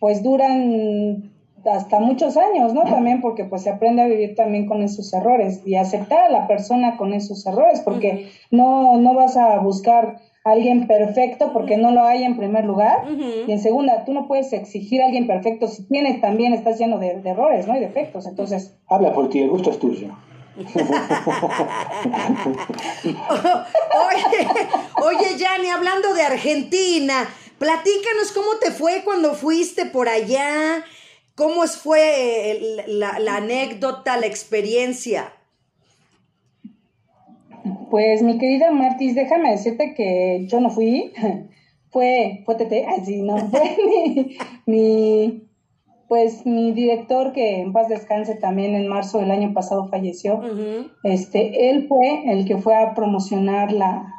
pues duran hasta muchos años, ¿no? También porque pues se aprende a vivir también con esos errores y aceptar a la persona con esos errores, porque no, no vas a buscar alguien perfecto porque no lo hay en primer lugar. Y en segunda, tú no puedes exigir a alguien perfecto si tienes también, estás lleno de, errores, ¿no? Y defectos. Entonces. Habla por ti, el gusto es tuyo. Oye, oye, Yanni, hablando de Argentina, platícanos cómo te fue cuando fuiste por allá, cómo fue la, la anécdota, la experiencia. Pues mi querida Martis, déjame decirte que yo no fui, fue, fue Tete, así no, fue mi, pues mi director que en paz descanse también en marzo del año pasado falleció, este, él fue el que fue a promocionar la,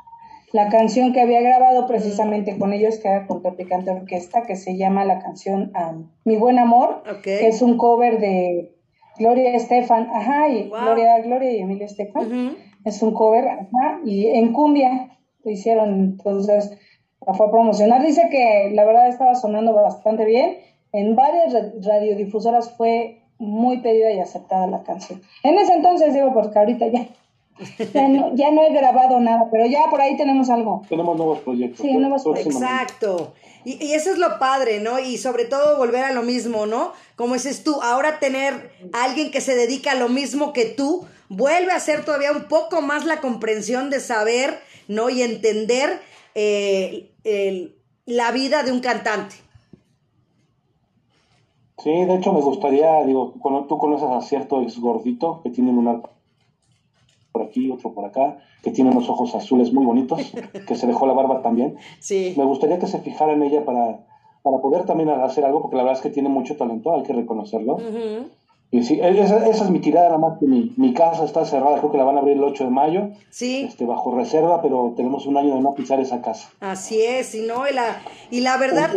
la canción que había grabado precisamente con ellos, que era con Tropicante Orquesta, que se llama la canción Mi Buen Amor, que es un cover de Gloria Estefan, ajá, y Gloria, Gloria y Emilia Estefan. Es un cover, y en cumbia lo hicieron, entonces la fue a promocionar. Dice que la verdad estaba sonando bastante bien. En varias radiodifusoras fue muy pedida y aceptada la canción. En ese entonces digo, porque ahorita ya, ya, no, he grabado nada, pero ya por ahí tenemos algo. Tenemos nuevos proyectos. Sí, nuevos proyectos. Exacto. Y, y, eso es lo padre, ¿no? Y sobre todo volver a lo mismo, ¿no? Como dices tú, ahora tener a alguien que se dedica a lo mismo que tú, vuelve a ser todavía un poco más la comprensión de saber, ¿no? Y entender eh, la vida de un cantante. Sí, de hecho me gustaría, digo, tú conoces a cierto ex gordito que tiene un por aquí, otro por acá, que tiene unos ojos azules muy bonitos, que se dejó la barba también. Sí. Me gustaría que se fijara en ella para, para poder también hacer algo, porque la verdad es que tiene mucho talento, hay que reconocerlo. Y sí, esa, es mi tirada, nada más que mi, casa está cerrada, creo que la van a abrir el 8 de mayo. Sí. Este, bajo reserva, pero tenemos un año de no pisar esa casa. Así es, y no, y la, y la verdad,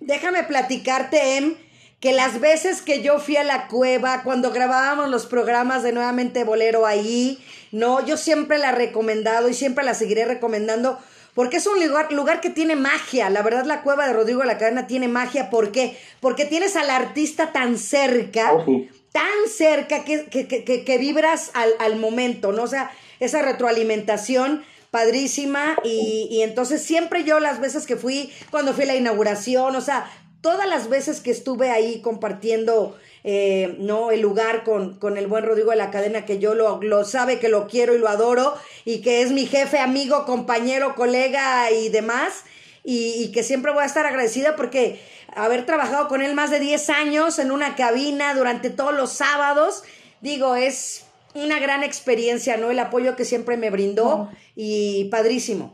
déjame platicarte, Em, que las veces que yo fui a la cueva, cuando grabábamos los programas de Nuevamente Bolero ahí, no, yo siempre la he recomendado y siempre la seguiré recomendando porque es un lugar, lugar que tiene magia. La verdad, la cueva de Rodrigo de la Cadena tiene magia. ¿Por qué? Porque tienes al artista tan cerca, oh, tan cerca que, que, que, que vibras al, al, momento, ¿no? O sea, esa retroalimentación padrísima y, y entonces siempre yo las veces que fui, cuando fui a la inauguración, o sea, todas las veces que estuve ahí compartiendo eh, no el lugar con, con, el buen Rodrigo de la cadena, que yo lo, lo, sabe que lo quiero y lo adoro, y que es mi jefe, amigo, compañero, colega y demás, y, que siempre voy a estar agradecida porque haber trabajado con él más de 10 años en una cabina durante todos los sábados, digo, es una gran experiencia, ¿no? El apoyo que siempre me brindó y padrísimo.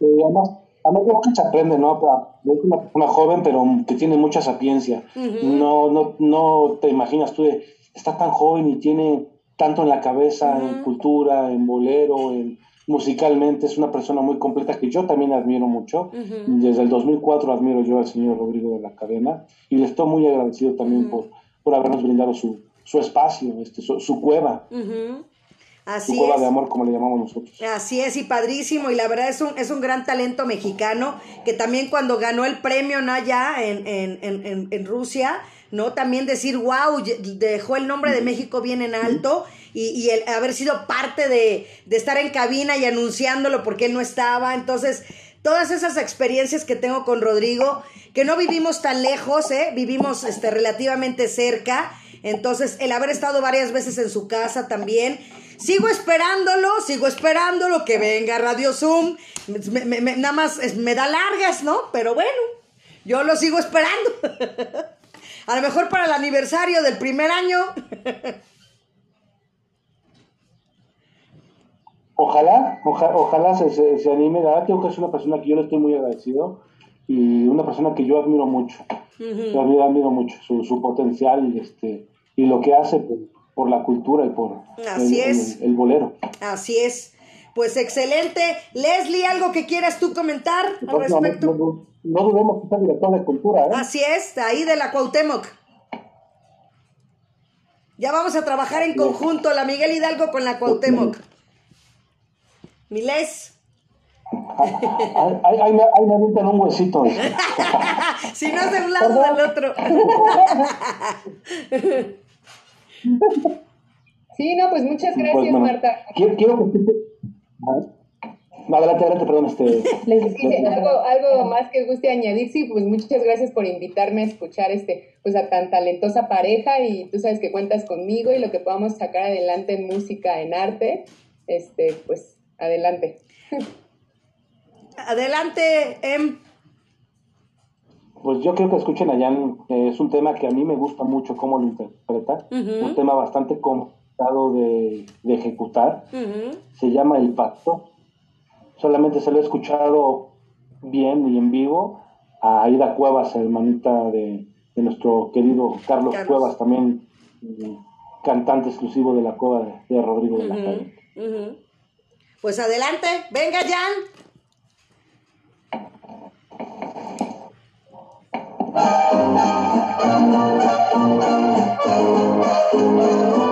Además, que se aprende, ¿no? Es una persona joven, pero que tiene mucha sapiencia. no, no, no te imaginas tú de, está tan joven y tiene tanto en la cabeza, en cultura, en bolero, en musicalmente, es una persona muy completa que yo también admiro mucho. Desde el 2004 admiro yo al señor Rodrigo de la Cadena y le estoy muy agradecido también por, por habernos brindado su, su espacio, este, su, cueva. Así es. de amor, como le llamamos nosotros. Así es, y padrísimo, y la verdad es un, es un gran talento mexicano, que también cuando ganó el premio, ¿no? Allá en, en, en, en Rusia, ¿no? También decir, wow, dejó el nombre de México bien en alto, y, y el haber sido parte de, de estar en cabina y anunciándolo porque él no estaba, entonces todas esas experiencias que tengo con Rodrigo, que no vivimos tan lejos, ¿eh? vivimos este, relativamente cerca, entonces el haber estado varias veces en su casa también, Sigo esperándolo, sigo esperándolo que venga Radio Zoom. nada más me da largas, ¿no? Pero bueno, Yo lo sigo esperando. A lo mejor para el aniversario del primer año. Ojalá, ojalá se, se, anime. La verdad que es una persona que yo le estoy muy agradecido y una persona que yo admiro mucho. Yo admiro, mucho su, su, potencial y, este, y lo que hace por, la cultura y por Así el, es. el, bolero. Así es. Pues excelente. Leslie, ¿algo que quieras tú comentar al respecto? No, no, dudemos que está director de cultura. ¿eh? Así es, ahí de la Cuauhtémoc. Ya vamos a trabajar en conjunto, la Miguel Hidalgo con la Cuauhtémoc. Milés. Ahí, me, ahí un huesito. si no es de un lado del otro. sí, no, pues muchas pues, gracias, Marta. Quiero, quiero que Adelante, adelante, perdón. Este, algo, algo más que guste añadir, sí, pues muchas gracias por invitarme a escuchar este, pues a tan talentosa pareja y tú sabes que cuentas conmigo y lo que podamos sacar adelante en música, en arte, este, pues adelante. Adelante, Em. Pues yo creo que escuchen a Jan, es un tema que a mí me gusta mucho cómo lo interpreta, un tema bastante complicado de, ejecutar, se llama El Pacto, solamente se lo he escuchado bien y en vivo a Aida Cuevas, hermanita de, nuestro querido Carlos, Cuevas, también mm, cantante exclusivo de la cueva de, Rodrigo de la Calle. Pues adelante, venga Jan. Thank you.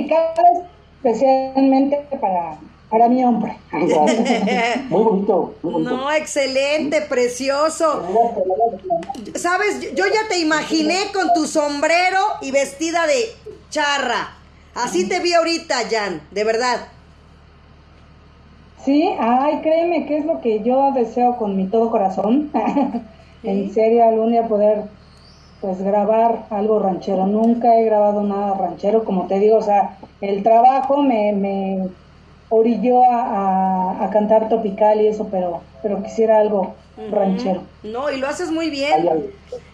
Dedicada especialmente para, para mi hombre. muy bonito, No, excelente, precioso. Sabes, yo ya te imaginé con tu sombrero y vestida de charra. Así te vi ahorita, Jan, de verdad. Sí, ay, créeme que es lo que yo deseo con mi todo corazón. en serio, algún día poder pues grabar algo ranchero. Nunca he grabado nada ranchero, como te digo, o sea, el trabajo me, me orilló a, a, cantar tropical y eso, pero, pero quisiera algo ranchero. No, y lo haces muy bien.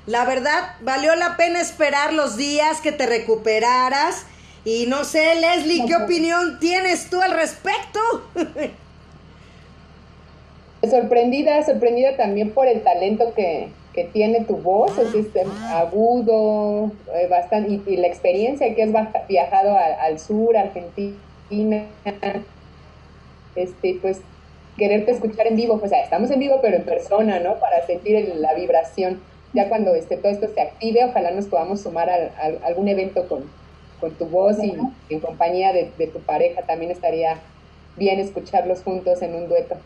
La verdad, valió la pena esperar los días que te recuperaras. Y no sé, Leslie, ¿qué opinión tienes tú al respecto? sorprendida, sorprendida también por el talento que, que tiene tu voz, es este, agudo, eh, bastante, y, la experiencia que has viajado al sur, Argentina, este, pues quererte escuchar en vivo, pues estamos en vivo, pero en persona, ¿no? Para sentir la vibración. Ya cuando este, todo esto se active, ojalá nos podamos sumar a, algún evento con, con, tu voz y en compañía de, de tu pareja. También estaría bien escucharlos juntos en un dueto.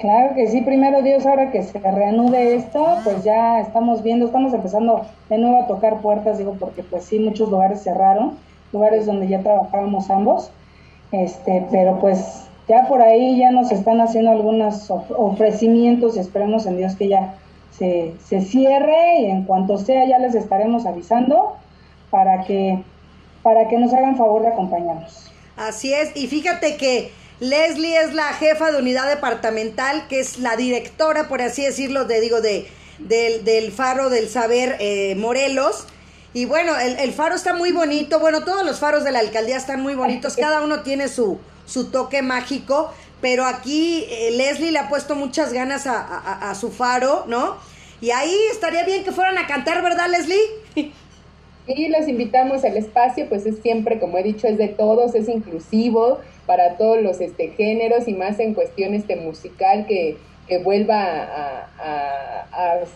Claro que sí, primero Dios, ahora que se reanude esto, pues ya estamos viendo, estamos empezando de nuevo a tocar puertas, digo, porque pues sí, muchos lugares cerraron, lugares donde ya trabajábamos ambos, este, pero pues ya por ahí ya nos están haciendo algunos ofrecimientos y esperemos en Dios que ya se, se cierre y en cuanto sea ya les estaremos avisando para que, para que nos hagan favor de acompañarnos. Así es, y fíjate que Leslie es la jefa de unidad departamental, que es la directora, por así decirlo, de, digo, de, del, Faro del Saber eh, Morelos. Y bueno, el, faro está muy bonito. Bueno, todos los faros de la alcaldía están muy bonitos. Cada uno tiene su, su toque mágico. Pero aquí eh, Leslie le ha puesto muchas ganas a, a, su faro, ¿no? Y ahí estaría bien que fueran a cantar, ¿verdad, Leslie? Y los invitamos al espacio, pues es siempre, como he dicho, es de todos, es inclusivo para todos los este, géneros y más en cuestión este, musical que, que vuelva a,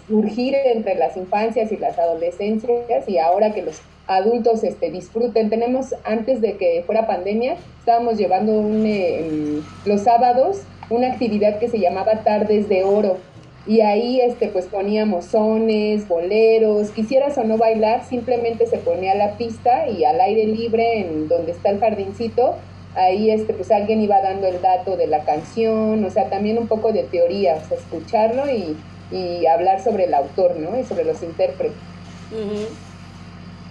surgir entre las infancias y las adolescencias y ahora que los adultos este, disfruten. Tenemos, antes de que fuera pandemia, estábamos llevando un, eh, los sábados una actividad que se llamaba Tardes de Oro y ahí este pues poníamos sones, boleros, quisieras o no bailar, simplemente se ponía la pista y al aire libre en donde está el jardincito, ahí este pues alguien iba dando el dato de la canción, o sea, también un poco de teoría, o sea, escucharlo y, y hablar sobre el autor, ¿no? Y sobre los intérpretes.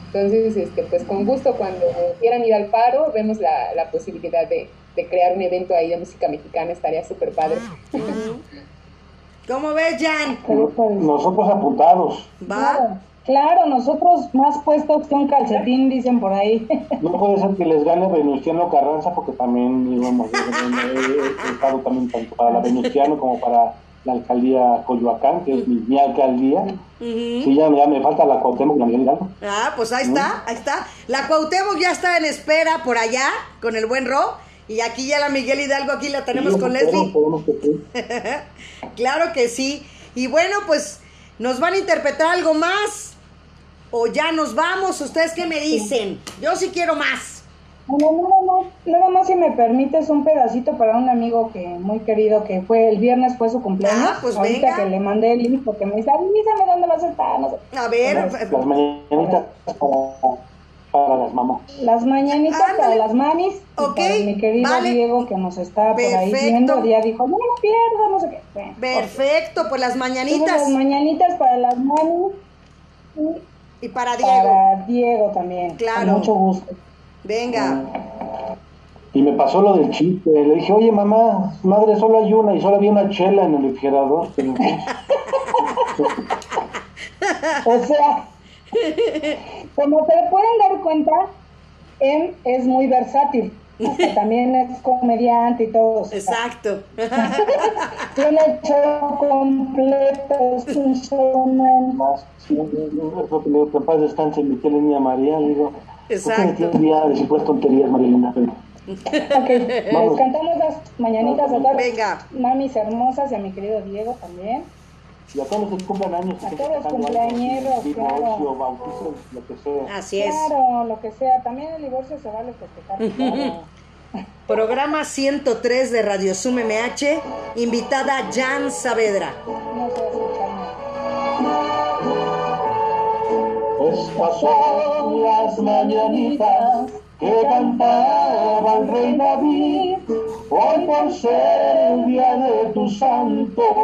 Entonces, este, pues con gusto cuando quieran ir al paro, vemos la, la posibilidad de, de crear un evento ahí de música mexicana, estaría súper padre. ¿Cómo ves, Jan? Nosotros apuntados. ¿Va? Claro, nosotros más puestos que un calcetín, dicen por ahí. No puede ser que les gane Venustiano Carranza, porque también, digamos, he estado también tanto para la Venustiano como para la alcaldía Coyoacán, que es mi, alcaldía. Sí, ya, me falta la Cuauhtémoc, la Miguel Hidalgo. Ah, pues ahí está, ahí está. La Cuauhtémoc ya está en espera por allá, con el buen Ro. Y aquí ya la Miguel Hidalgo, aquí la tenemos con Leslie. claro que sí. Y bueno, pues, ¿nos van a interpretar algo más? ¿O ya nos vamos? ¿Ustedes qué me dicen? Yo sí quiero más. Bueno, nada más, nada más si me permites un pedacito para un amigo que muy querido que fue el viernes fue su cumpleaños. Ah, pues Ahorita que le mandé el info que me dice, avísame dónde vas a estar, no sé. A ver, mañanitas para las mamás. Las mañanitas para las mamis. Ok. mi querido Diego que nos está por ahí viendo, ya dijo, no me pierdo, no sé qué. Perfecto, pues las mañanitas. las mañanitas para las mamis. Y, para Diego. Para Diego también. Claro. Con mucho gusto. Venga. Y me pasó lo del chiste. Le dije, oye, mamá, madre, solo hay una y solo había una chela en el refrigerador. o sea, como se pueden dar cuenta, él es muy versátil. también es comediante y todo. Exacto. Tiene show completo, es un showman. Lo que pasa es que mi niña María, digo. Exacto. ¿Por día de pues tonterías, Marilena? Ok, les cantamos las mañanitas a Venga. mamis hermosas y a mi querido Diego también. Y a todos los que cumplan años. A todos los cumpleañeros, divorcio, bautizo, lo que sea. Así es. Claro, lo que sea. También el divorcio se vale festejar. Programa 103 de Radio Sum MH, invitada Jan Saavedra. Estas son las mañanitas que cantaba el rey David, hoy por ser el día de tu santo.